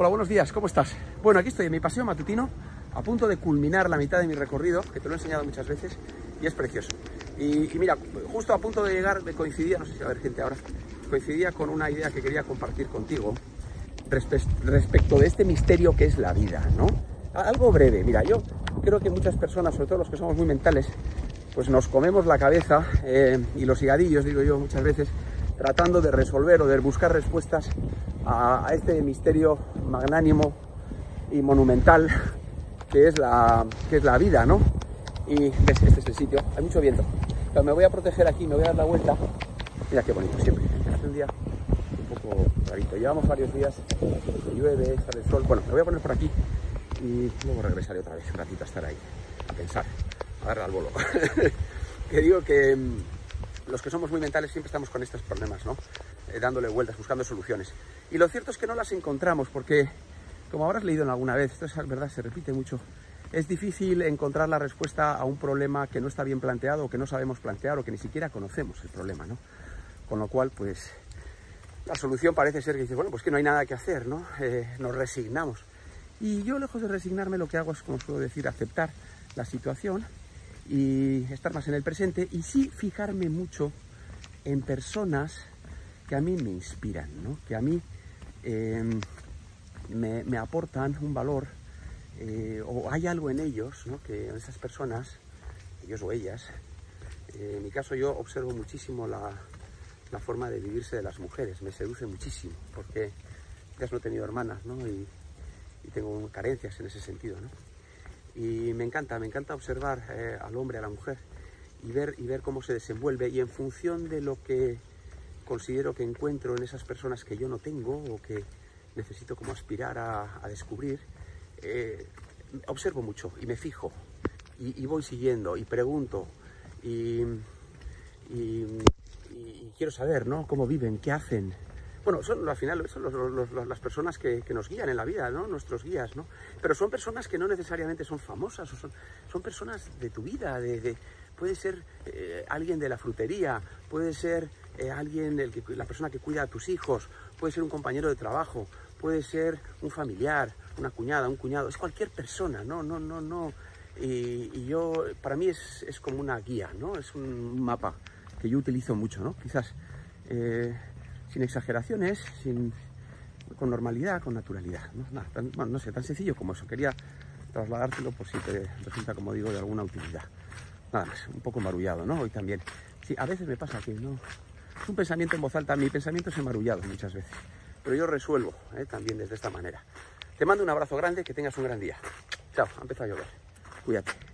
Hola, buenos días, ¿cómo estás? Bueno, aquí estoy en mi paseo matutino, a punto de culminar la mitad de mi recorrido, que te lo he enseñado muchas veces, y es precioso. Y, y mira, justo a punto de llegar me coincidía, no sé si va a haber gente ahora, coincidía con una idea que quería compartir contigo respe- respecto de este misterio que es la vida, ¿no? Algo breve, mira, yo creo que muchas personas, sobre todo los que somos muy mentales, pues nos comemos la cabeza eh, y los higadillos, digo yo muchas veces, tratando de resolver o de buscar respuestas a, este misterio magnánimo y monumental que es la, que es la vida, ¿no? Y ves, este es el sitio, hay mucho viento. Pero me voy a proteger aquí, me voy a dar la vuelta. Mira qué bonito siempre. Hace un día un poco rarito. Llevamos varios días llueve, sale el sol. Bueno, me voy a poner por aquí y luego regresaré otra vez un ratito a estar ahí, a pensar, a darle al bolo. que digo que mm, los que somos muy mentales siempre estamos con estos problemas, ¿no? Eh, dándole vueltas, buscando soluciones. Y lo cierto es que no las encontramos porque, como habrás leído en alguna vez, esto es verdad, se repite mucho, es difícil encontrar la respuesta a un problema que no está bien planteado o que no sabemos plantear o que ni siquiera conocemos el problema, ¿no? Con lo cual, pues, la solución parece ser que dices, bueno, pues que no hay nada que hacer, ¿no? Eh, nos resignamos. Y yo, lejos de resignarme, lo que hago es, como suelo decir, aceptar la situación y estar más en el presente y sí fijarme mucho en personas que a mí me inspiran, ¿no? Que a mí eh, me, aportan un valor eh, o hay algo en ellos, ¿no? que esas personas, ellos o ellas, eh, en mi caso yo observo muchísimo la, la, forma de vivirse de las mujeres, me seduce muchísimo, porque ya no he tenido hermanas ¿no? y, y, tengo carencias en ese sentido. ¿no? Y me encanta, me encanta observar eh, al hombre, a la mujer y ver, y ver cómo se desenvuelve y en función de lo que considero que encuentro en esas personas que yo no tengo o que necesito como aspirar a, descubrir, eh, observo mucho y me fijo y, voy siguiendo y pregunto y, y, quiero saber ¿no? cómo viven, qué hacen. Bueno, son al final son los, las personas que, nos guían en la vida, ¿no? nuestros guías, ¿no? pero son personas que no necesariamente son famosas, o son, son personas de tu vida, de, de puede ser eh, alguien de la frutería, puede ser eh, alguien, el que, la persona que cuida a tus hijos, puede ser un compañero de trabajo, puede ser un familiar, una cuñada, un cuñado, es cualquier persona, no, no, no, no. Y, y yo, para mí es, es, como una guía, ¿no? Es un mapa que yo utilizo mucho, ¿no? Quizás eh, sin exageraciones, sin, con normalidad, con naturalidad, ¿no? Sé, tan sencillo como eso. Quería trasladártelo por si te resulta, como digo, de alguna utilidad. Nada más, un poco marullado, ¿no? Hoy también. Sí, a veces me pasa que no... Es un pensamiento en voz alta, mi pensamiento es emarullado muchas veces, pero yo resuelvo ¿eh? también desde esta manera. Te mando un abrazo grande, que tengas un gran día. Chao, ha empezado a llover. Cuídate.